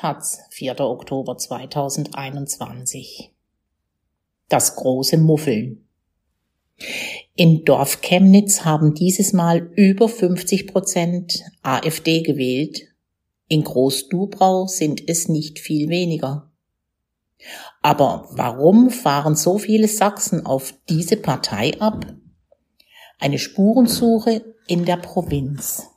Taz, 4. Oktober 2021. Das große Muffeln. In Dorf Chemnitz haben dieses Mal über 50 Prozent AfD gewählt. In Groß-Dubrau sind es nicht viel weniger. Aber warum fahren so viele Sachsen auf diese Partei ab? Eine Spurensuche in der Provinz.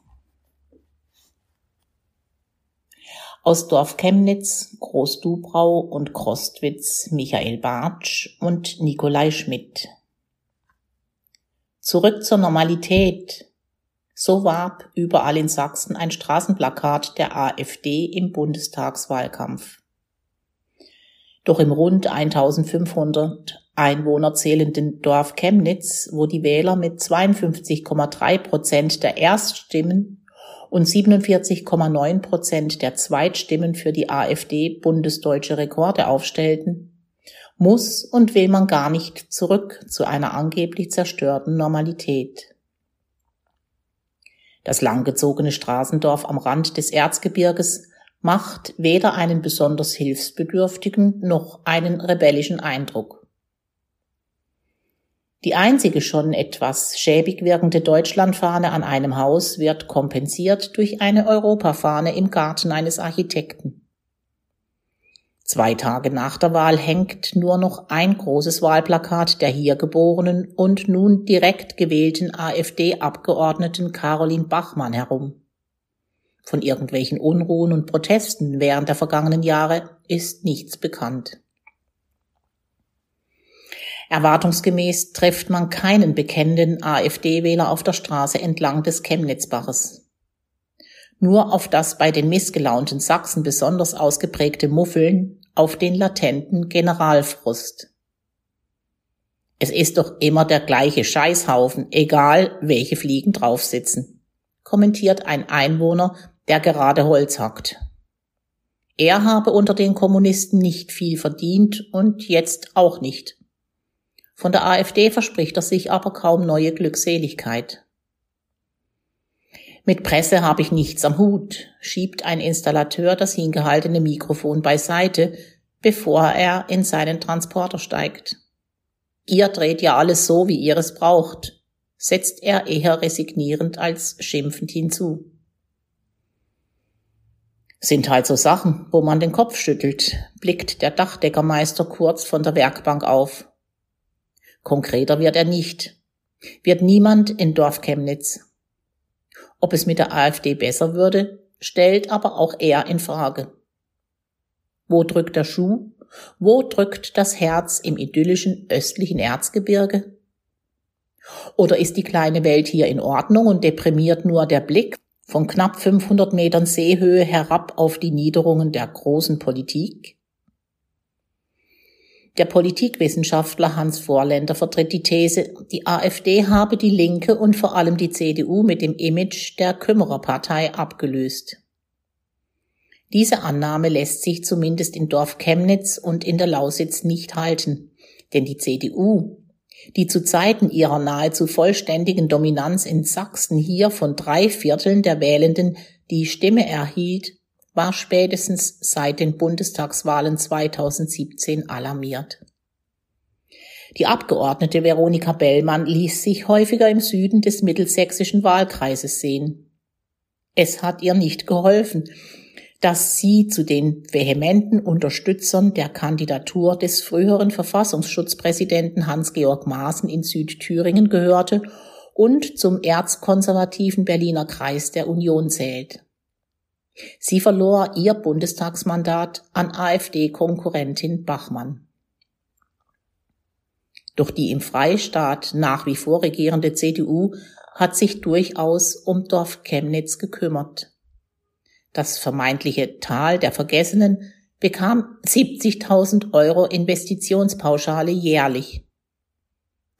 Aus Dorf Chemnitz, Groß-Dubrau und Krostwitz Michael Bartsch und Nikolai Schmidt. Zurück zur Normalität. So warb überall in Sachsen ein Straßenplakat der AfD im Bundestagswahlkampf. Doch im rund 1500 Einwohner zählenden Dorf Chemnitz, wo die Wähler mit 52,3 Prozent der Erststimmen und 47,9 Prozent der Zweitstimmen für die AfD bundesdeutsche Rekorde aufstellten, muss und will man gar nicht zurück zu einer angeblich zerstörten Normalität. Das langgezogene Straßendorf am Rand des Erzgebirges macht weder einen besonders hilfsbedürftigen noch einen rebellischen Eindruck. Die einzige schon etwas schäbig wirkende Deutschlandfahne an einem Haus wird kompensiert durch eine Europafahne im Garten eines Architekten. Zwei Tage nach der Wahl hängt nur noch ein großes Wahlplakat der hier geborenen und nun direkt gewählten AfD-Abgeordneten Caroline Bachmann herum. Von irgendwelchen Unruhen und Protesten während der vergangenen Jahre ist nichts bekannt. Erwartungsgemäß trifft man keinen bekennenden AfD-Wähler auf der Straße entlang des Chemnitzbaches. Nur auf das bei den missgelaunten Sachsen besonders ausgeprägte Muffeln, auf den latenten Generalfrust. Es ist doch immer der gleiche Scheißhaufen, egal welche Fliegen draufsitzen, kommentiert ein Einwohner, der gerade Holz hackt. Er habe unter den Kommunisten nicht viel verdient und jetzt auch nicht. Von der AfD verspricht er sich aber kaum neue Glückseligkeit. Mit Presse habe ich nichts am Hut, schiebt ein Installateur das hingehaltene Mikrofon beiseite, bevor er in seinen Transporter steigt. Ihr dreht ja alles so, wie ihr es braucht, setzt er eher resignierend als schimpfend hinzu. Sind halt so Sachen, wo man den Kopf schüttelt, blickt der Dachdeckermeister kurz von der Werkbank auf. Konkreter wird er nicht. Wird niemand in Dorf Chemnitz. Ob es mit der AfD besser würde, stellt aber auch er in Frage. Wo drückt der Schuh? Wo drückt das Herz im idyllischen östlichen Erzgebirge? Oder ist die kleine Welt hier in Ordnung und deprimiert nur der Blick von knapp 500 Metern Seehöhe herab auf die Niederungen der großen Politik? Der Politikwissenschaftler Hans Vorländer vertritt die These, die AfD habe die Linke und vor allem die CDU mit dem Image der Kümmererpartei abgelöst. Diese Annahme lässt sich zumindest in Dorf Chemnitz und in der Lausitz nicht halten, denn die CDU, die zu Zeiten ihrer nahezu vollständigen Dominanz in Sachsen hier von drei Vierteln der Wählenden die Stimme erhielt, war spätestens seit den Bundestagswahlen 2017 alarmiert. Die Abgeordnete Veronika Bellmann ließ sich häufiger im Süden des mittelsächsischen Wahlkreises sehen. Es hat ihr nicht geholfen, dass sie zu den vehementen Unterstützern der Kandidatur des früheren Verfassungsschutzpräsidenten Hans-Georg Maaßen in Südthüringen gehörte und zum erzkonservativen Berliner Kreis der Union zählt. Sie verlor ihr Bundestagsmandat an AfD-Konkurrentin Bachmann. Doch die im Freistaat nach wie vor regierende CDU hat sich durchaus um Dorf Chemnitz gekümmert. Das vermeintliche Tal der Vergessenen bekam 70.000 Euro Investitionspauschale jährlich.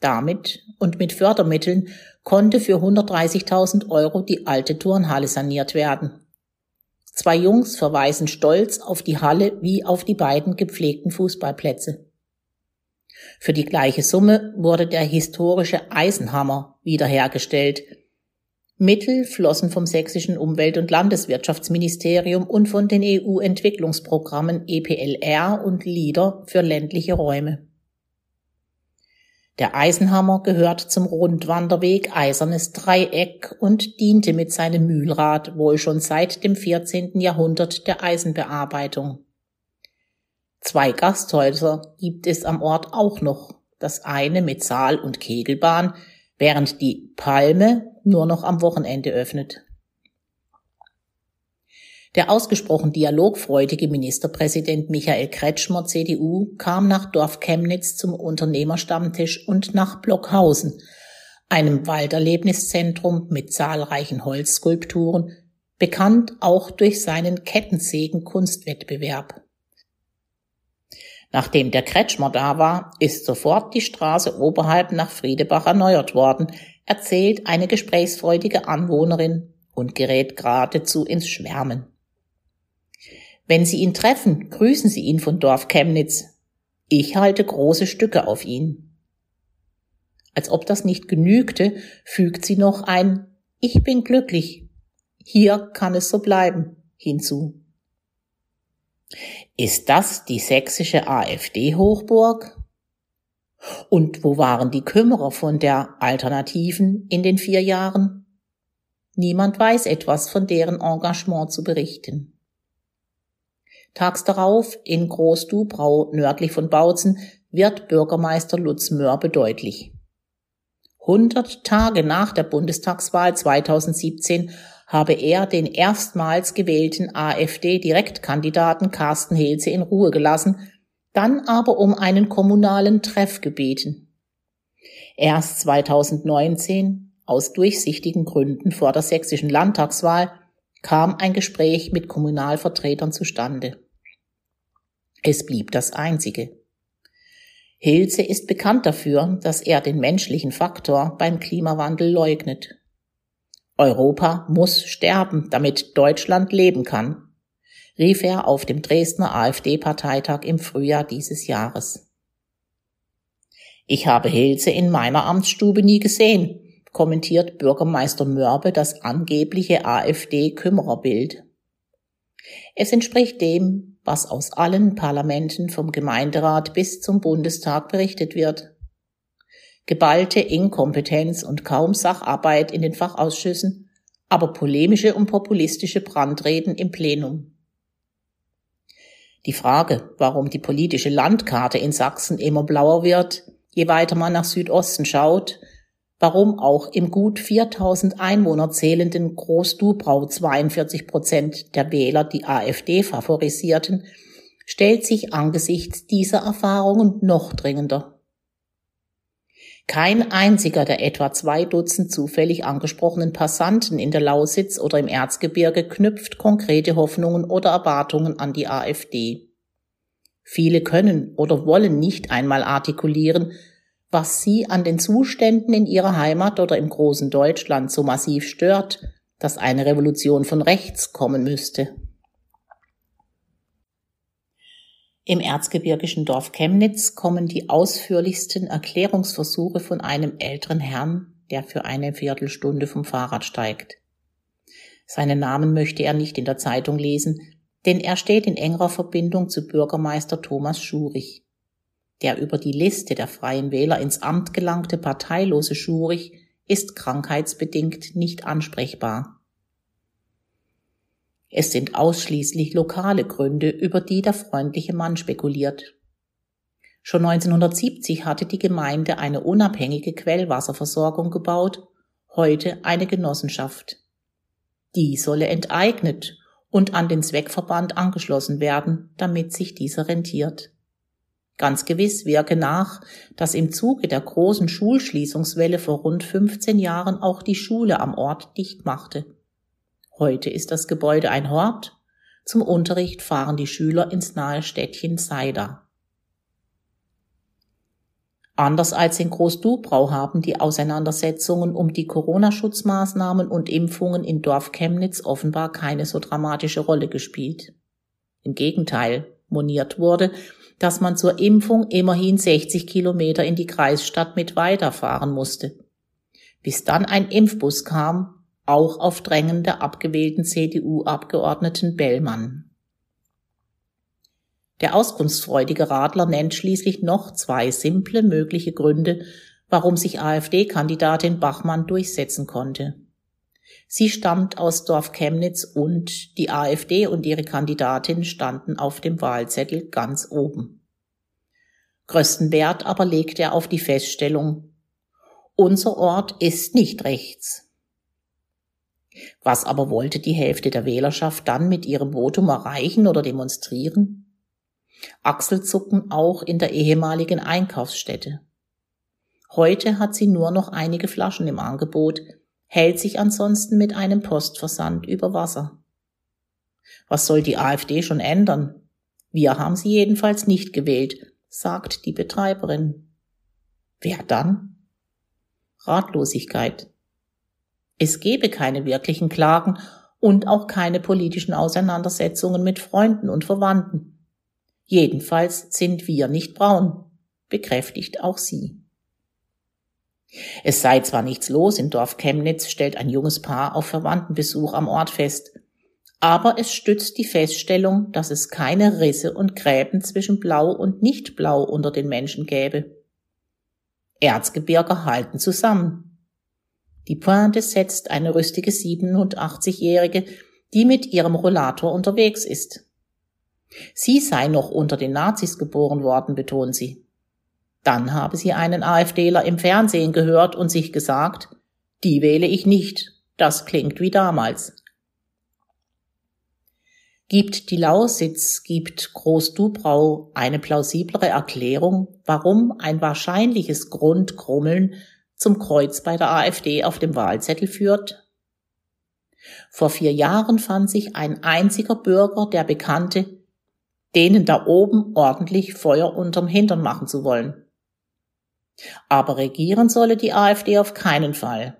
Damit und mit Fördermitteln konnte für 130.000 Euro die alte Turnhalle saniert werden. Zwei Jungs verweisen stolz auf die Halle wie auf die beiden gepflegten Fußballplätze. Für die gleiche Summe wurde der historische Eisenhammer wiederhergestellt, Mittel flossen vom sächsischen Umwelt- und Landeswirtschaftsministerium und von den EU-Entwicklungsprogrammen EPLR und LIDER für ländliche Räume. Der Eisenhammer gehört zum Rundwanderweg Eisernes Dreieck und diente mit seinem Mühlrad wohl schon seit dem 14. Jahrhundert der Eisenbearbeitung. Zwei Gasthäuser gibt es am Ort auch noch, das eine mit Saal- und Kegelbahn, während die Palme nur noch am Wochenende öffnet. Der ausgesprochen dialogfreudige Ministerpräsident Michael Kretschmer, CDU, kam nach Dorf Chemnitz zum Unternehmerstammtisch und nach Blockhausen, einem Walderlebniszentrum mit zahlreichen Holzskulpturen, bekannt auch durch seinen Kettensägen-Kunstwettbewerb. Nachdem der Kretschmer da war, ist sofort die Straße oberhalb nach Friedebach erneuert worden, erzählt eine gesprächsfreudige Anwohnerin und gerät geradezu ins Schwärmen. Wenn Sie ihn treffen, grüßen Sie ihn von Dorf Chemnitz. Ich halte große Stücke auf ihn. Als ob das nicht genügte, fügt sie noch ein Ich bin glücklich. Hier kann es so bleiben hinzu. Ist das die sächsische AfD-Hochburg? Und wo waren die Kümmerer von der Alternativen in den vier Jahren? Niemand weiß etwas von deren Engagement zu berichten. Tags darauf in Groß-Dubrau nördlich von Bautzen wird Bürgermeister Lutz Mörbe deutlich. 100 Tage nach der Bundestagswahl 2017 habe er den erstmals gewählten AfD-Direktkandidaten Carsten Hilze in Ruhe gelassen, dann aber um einen kommunalen Treff gebeten. Erst 2019, aus durchsichtigen Gründen vor der sächsischen Landtagswahl, kam ein Gespräch mit Kommunalvertretern zustande. Es blieb das einzige. Hilze ist bekannt dafür, dass er den menschlichen Faktor beim Klimawandel leugnet. Europa muss sterben, damit Deutschland leben kann, rief er auf dem Dresdner AfD-Parteitag im Frühjahr dieses Jahres. Ich habe Hilze in meiner Amtsstube nie gesehen, kommentiert Bürgermeister Mörbe das angebliche AfD-Kümmererbild. Es entspricht dem, was aus allen Parlamenten vom Gemeinderat bis zum Bundestag berichtet wird. Geballte Inkompetenz und kaum Sacharbeit in den Fachausschüssen, aber polemische und populistische Brandreden im Plenum. Die Frage, warum die politische Landkarte in Sachsen immer blauer wird, je weiter man nach Südosten schaut, warum auch im gut 4000 Einwohner zählenden Groß-Dubrau 42 Prozent der Wähler die AfD favorisierten, stellt sich angesichts dieser Erfahrungen noch dringender. Kein einziger der etwa zwei Dutzend zufällig angesprochenen Passanten in der Lausitz oder im Erzgebirge knüpft konkrete Hoffnungen oder Erwartungen an die AfD. Viele können oder wollen nicht einmal artikulieren, was sie an den Zuständen in ihrer Heimat oder im großen Deutschland so massiv stört, dass eine Revolution von rechts kommen müsste. Im erzgebirgischen Dorf Chemnitz kommen die ausführlichsten Erklärungsversuche von einem älteren Herrn, der für eine Viertelstunde vom Fahrrad steigt. Seinen Namen möchte er nicht in der Zeitung lesen, denn er steht in engerer Verbindung zu Bürgermeister Thomas Schurich. Der über die Liste der Freien Wähler ins Amt gelangte parteilose Schurich ist krankheitsbedingt nicht ansprechbar. Es sind ausschließlich lokale Gründe, über die der freundliche Mann spekuliert. Schon 1970 hatte die Gemeinde eine unabhängige Quellwasserversorgung gebaut, heute eine Genossenschaft. Die solle enteignet und an den Zweckverband angeschlossen werden, damit sich dieser rentiert. Ganz gewiss wirke nach, dass im Zuge der großen Schulschließungswelle vor rund 15 Jahren auch die Schule am Ort dicht machte. Heute ist das Gebäude ein Hort. Zum Unterricht fahren die Schüler ins nahe Städtchen Seida. Anders als in Groß-Dubrau haben die Auseinandersetzungen um die Corona-Schutzmaßnahmen und Impfungen in Dorf Chemnitz offenbar keine so dramatische Rolle gespielt. Im Gegenteil, moniert wurde, dass man zur Impfung immerhin 60 Kilometer in die Kreisstadt mit weiterfahren musste. Bis dann ein Impfbus kam, auch auf Drängen der abgewählten CDU-Abgeordneten Bellmann. Der auskunftsfreudige Radler nennt schließlich noch zwei simple mögliche Gründe, warum sich AfD-Kandidatin Bachmann durchsetzen konnte. Sie stammt aus Dorf Chemnitz und die AfD und ihre Kandidatin standen auf dem Wahlzettel ganz oben. Größten Wert aber legt er auf die Feststellung, unser Ort ist nicht rechts. Was aber wollte die Hälfte der Wählerschaft dann mit ihrem Votum erreichen oder demonstrieren? Achselzucken auch in der ehemaligen Einkaufsstätte. Heute hat sie nur noch einige Flaschen im Angebot, hält sich ansonsten mit einem Postversand über Wasser. Was soll die AfD schon ändern? Wir haben sie jedenfalls nicht gewählt, sagt die Betreiberin. Wer dann? Ratlosigkeit. Es gebe keine wirklichen Klagen und auch keine politischen Auseinandersetzungen mit Freunden und Verwandten. Jedenfalls sind wir nicht braun, bekräftigt auch sie. Es sei zwar nichts los im Dorf Chemnitz, stellt ein junges Paar auf Verwandtenbesuch am Ort fest, aber es stützt die Feststellung, dass es keine Risse und Gräben zwischen Blau und Nicht-Blau unter den Menschen gäbe. Erzgebirger halten zusammen. Die Pointe setzt eine rüstige 87-Jährige, die mit ihrem Rollator unterwegs ist. Sie sei noch unter den Nazis geboren worden, betont sie. Dann habe sie einen AfDler im Fernsehen gehört und sich gesagt, die wähle ich nicht, das klingt wie damals. Gibt die Lausitz, gibt Groß-Dubrau eine plausiblere Erklärung, warum ein wahrscheinliches Grundkrummeln zum Kreuz bei der AfD auf dem Wahlzettel führt? Vor vier Jahren fand sich ein einziger Bürger, der bekannte, denen da oben ordentlich Feuer unterm Hintern machen zu wollen. Aber regieren solle die AfD auf keinen Fall.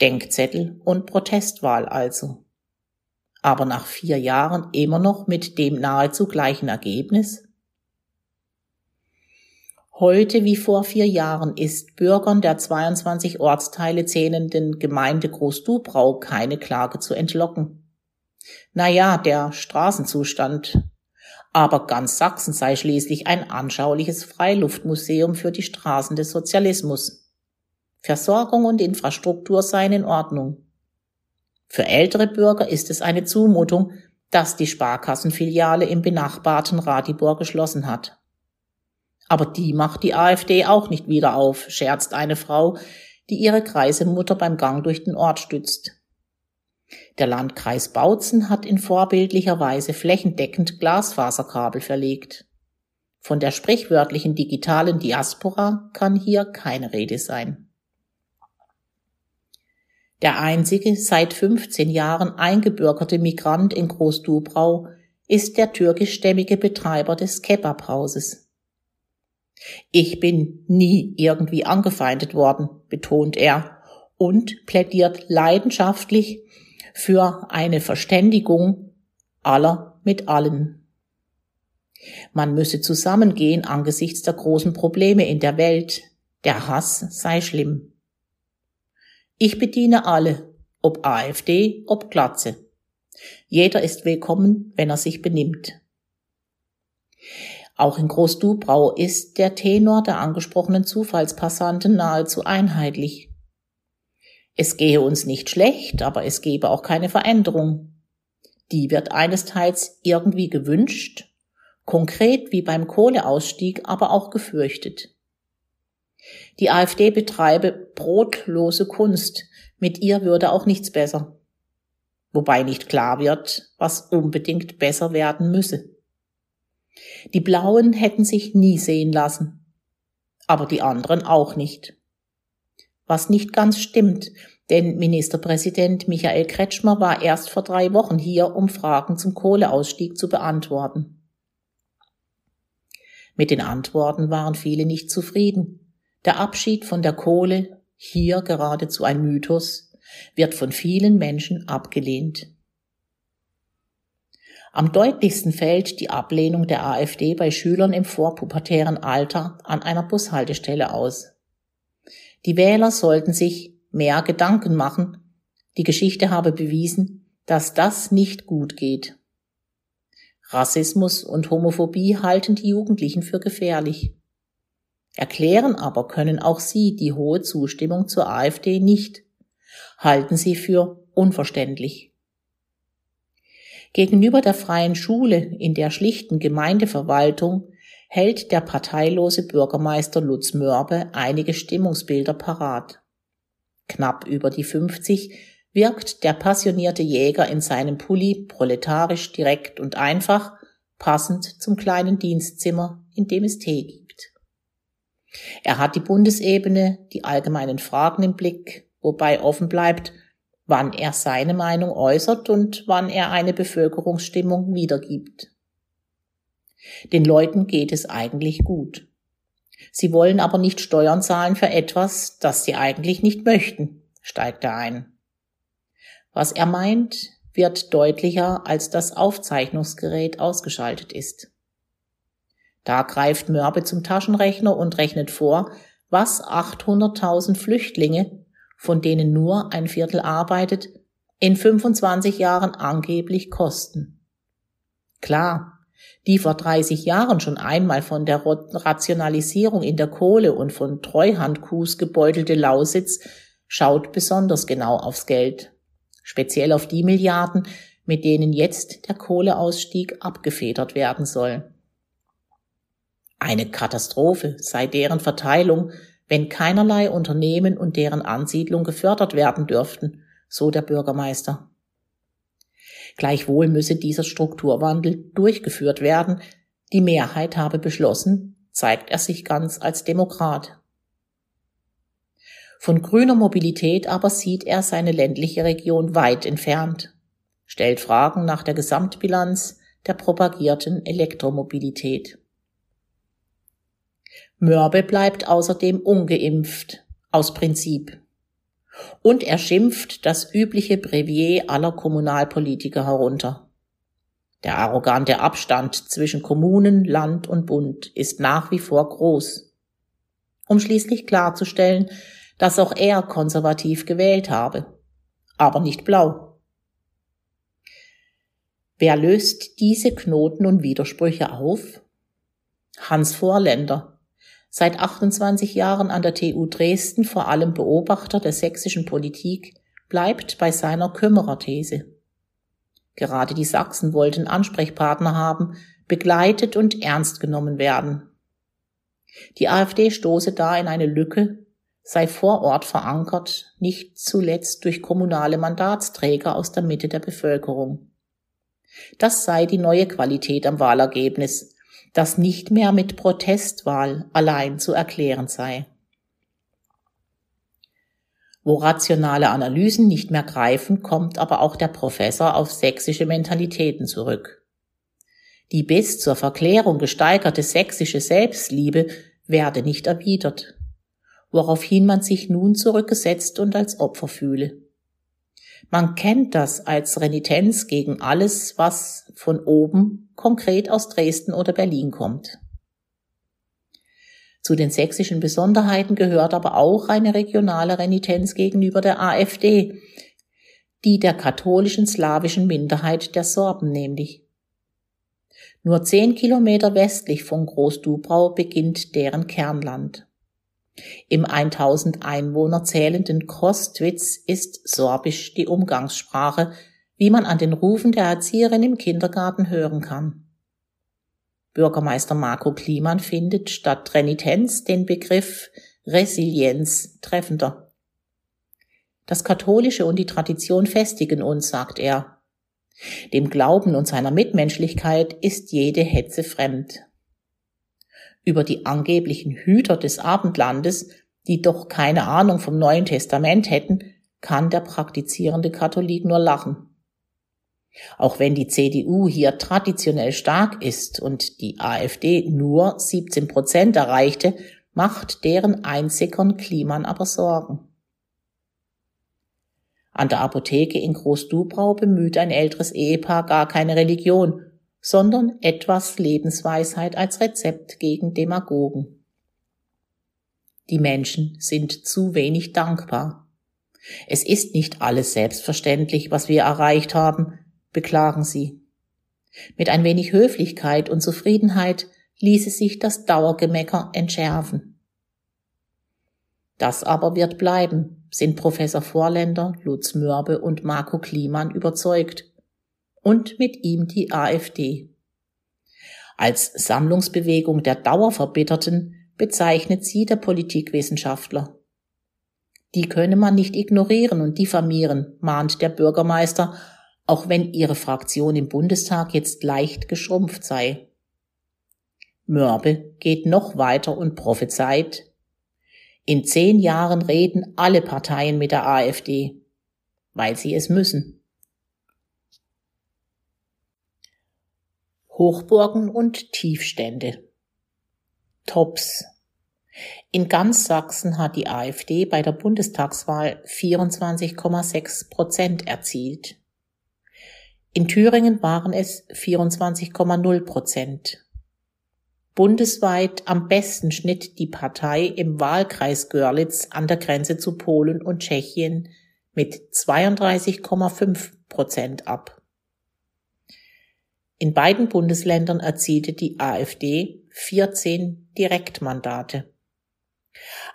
Denkzettel und Protestwahl also. Aber nach vier Jahren immer noch mit dem nahezu gleichen Ergebnis? Heute wie vor vier Jahren ist Bürgern der 22 Ortsteile zählenden Gemeinde Großdubrau keine Klage zu entlocken. Naja, der Straßenzustand aber ganz Sachsen sei schließlich ein anschauliches Freiluftmuseum für die Straßen des Sozialismus. Versorgung und Infrastruktur seien in Ordnung. Für ältere Bürger ist es eine Zumutung, dass die Sparkassenfiliale im benachbarten Ratibor geschlossen hat. Aber die macht die AfD auch nicht wieder auf, scherzt eine Frau, die ihre Kreisemutter beim Gang durch den Ort stützt. Der Landkreis Bautzen hat in vorbildlicher Weise flächendeckend Glasfaserkabel verlegt. Von der sprichwörtlichen digitalen Diaspora kann hier keine Rede sein. Der einzige seit 15 Jahren eingebürgerte Migrant in Großdubrau ist der türkischstämmige Betreiber des Kebabhauses. Ich bin nie irgendwie angefeindet worden, betont er und plädiert leidenschaftlich für eine Verständigung aller mit allen. Man müsse zusammengehen angesichts der großen Probleme in der Welt. Der Hass sei schlimm. Ich bediene alle, ob AfD, ob Glatze. Jeder ist willkommen, wenn er sich benimmt. Auch in Großdubrau ist der Tenor der angesprochenen Zufallspassanten nahezu einheitlich. Es gehe uns nicht schlecht, aber es gebe auch keine Veränderung. Die wird einesteils irgendwie gewünscht, konkret wie beim Kohleausstieg, aber auch gefürchtet. Die AfD betreibe brotlose Kunst, mit ihr würde auch nichts besser. Wobei nicht klar wird, was unbedingt besser werden müsse. Die Blauen hätten sich nie sehen lassen, aber die anderen auch nicht was nicht ganz stimmt, denn Ministerpräsident Michael Kretschmer war erst vor drei Wochen hier, um Fragen zum Kohleausstieg zu beantworten. Mit den Antworten waren viele nicht zufrieden. Der Abschied von der Kohle, hier geradezu ein Mythos, wird von vielen Menschen abgelehnt. Am deutlichsten fällt die Ablehnung der AfD bei Schülern im vorpubertären Alter an einer Bushaltestelle aus. Die Wähler sollten sich mehr Gedanken machen. Die Geschichte habe bewiesen, dass das nicht gut geht. Rassismus und Homophobie halten die Jugendlichen für gefährlich. Erklären aber können auch sie die hohe Zustimmung zur AfD nicht, halten sie für unverständlich. Gegenüber der freien Schule in der schlichten Gemeindeverwaltung hält der parteilose Bürgermeister Lutz Mörbe einige Stimmungsbilder parat. Knapp über die 50 wirkt der passionierte Jäger in seinem Pulli proletarisch direkt und einfach, passend zum kleinen Dienstzimmer, in dem es Tee gibt. Er hat die Bundesebene, die allgemeinen Fragen im Blick, wobei offen bleibt, wann er seine Meinung äußert und wann er eine Bevölkerungsstimmung wiedergibt. Den Leuten geht es eigentlich gut. Sie wollen aber nicht Steuern zahlen für etwas, das sie eigentlich nicht möchten, steigt er ein. Was er meint, wird deutlicher, als das Aufzeichnungsgerät ausgeschaltet ist. Da greift Mörbe zum Taschenrechner und rechnet vor, was 800.000 Flüchtlinge, von denen nur ein Viertel arbeitet, in 25 Jahren angeblich kosten. Klar, die vor 30 Jahren schon einmal von der Rationalisierung in der Kohle und von Treuhandkus gebeutelte Lausitz schaut besonders genau aufs Geld, speziell auf die Milliarden, mit denen jetzt der Kohleausstieg abgefedert werden soll. Eine Katastrophe sei deren Verteilung, wenn keinerlei Unternehmen und deren Ansiedlung gefördert werden dürften, so der Bürgermeister. Gleichwohl müsse dieser Strukturwandel durchgeführt werden. Die Mehrheit habe beschlossen, zeigt er sich ganz als Demokrat. Von grüner Mobilität aber sieht er seine ländliche Region weit entfernt, stellt Fragen nach der Gesamtbilanz der propagierten Elektromobilität. Mörbe bleibt außerdem ungeimpft, aus Prinzip. Und er schimpft das übliche Brevier aller Kommunalpolitiker herunter. Der arrogante Abstand zwischen Kommunen, Land und Bund ist nach wie vor groß. Um schließlich klarzustellen, dass auch er konservativ gewählt habe, aber nicht blau. Wer löst diese Knoten und Widersprüche auf? Hans Vorländer, seit 28 Jahren an der TU Dresden vor allem Beobachter der sächsischen Politik, bleibt bei seiner Kümmererthese. Gerade die Sachsen wollten Ansprechpartner haben, begleitet und ernst genommen werden. Die AfD stoße da in eine Lücke, sei vor Ort verankert, nicht zuletzt durch kommunale Mandatsträger aus der Mitte der Bevölkerung. Das sei die neue Qualität am Wahlergebnis, das nicht mehr mit Protestwahl allein zu erklären sei. Wo rationale Analysen nicht mehr greifen, kommt aber auch der Professor auf sächsische Mentalitäten zurück. Die bis zur Verklärung gesteigerte sächsische Selbstliebe werde nicht erwidert, woraufhin man sich nun zurückgesetzt und als Opfer fühle. Man kennt das als Renitenz gegen alles, was von oben konkret aus Dresden oder Berlin kommt. Zu den sächsischen Besonderheiten gehört aber auch eine regionale Renitenz gegenüber der AfD, die der katholischen slawischen Minderheit der Sorben nämlich. Nur zehn Kilometer westlich von Großdubrau beginnt deren Kernland. Im 1000 Einwohner zählenden Kostwitz ist Sorbisch die Umgangssprache, wie man an den Rufen der Erzieherin im Kindergarten hören kann. Bürgermeister Marco Kliman findet statt Renitenz den Begriff Resilienz treffender. Das Katholische und die Tradition festigen uns, sagt er. Dem Glauben und seiner Mitmenschlichkeit ist jede Hetze fremd über die angeblichen Hüter des Abendlandes, die doch keine Ahnung vom Neuen Testament hätten, kann der praktizierende Katholik nur lachen. Auch wenn die CDU hier traditionell stark ist und die AfD nur 17 Prozent erreichte, macht deren Einsickern Kliman aber Sorgen. An der Apotheke in Großdubrau bemüht ein älteres Ehepaar gar keine Religion, sondern etwas Lebensweisheit als Rezept gegen Demagogen. Die Menschen sind zu wenig dankbar. Es ist nicht alles selbstverständlich, was wir erreicht haben, beklagen sie. Mit ein wenig Höflichkeit und Zufriedenheit ließe sich das Dauergemecker entschärfen. Das aber wird bleiben, sind Professor Vorländer, Lutz Mörbe und Marco Kliman überzeugt. Und mit ihm die AfD. Als Sammlungsbewegung der Dauerverbitterten bezeichnet sie der Politikwissenschaftler. Die könne man nicht ignorieren und diffamieren, mahnt der Bürgermeister, auch wenn ihre Fraktion im Bundestag jetzt leicht geschrumpft sei. Mörbe geht noch weiter und prophezeit, in zehn Jahren reden alle Parteien mit der AfD, weil sie es müssen. Hochburgen und Tiefstände. Tops. In ganz Sachsen hat die AfD bei der Bundestagswahl 24,6 Prozent erzielt. In Thüringen waren es 24,0 Prozent. Bundesweit am besten schnitt die Partei im Wahlkreis Görlitz an der Grenze zu Polen und Tschechien mit 32,5 Prozent ab. In beiden Bundesländern erzielte die AfD 14 Direktmandate.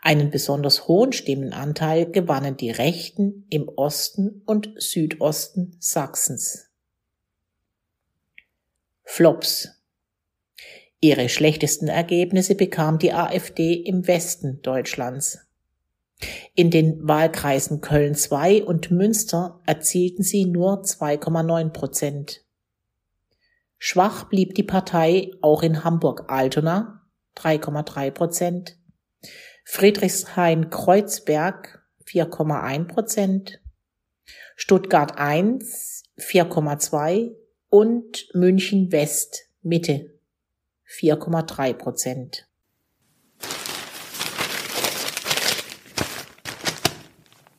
Einen besonders hohen Stimmenanteil gewannen die Rechten im Osten und Südosten Sachsens. Flops. Ihre schlechtesten Ergebnisse bekam die AfD im Westen Deutschlands. In den Wahlkreisen Köln II und Münster erzielten sie nur 2,9 Prozent. Schwach blieb die Partei auch in Hamburg-Altona 3,3 Prozent, Friedrichshain-Kreuzberg 4,1 Prozent, Stuttgart I 4,2 und München West Mitte 4,3 Prozent.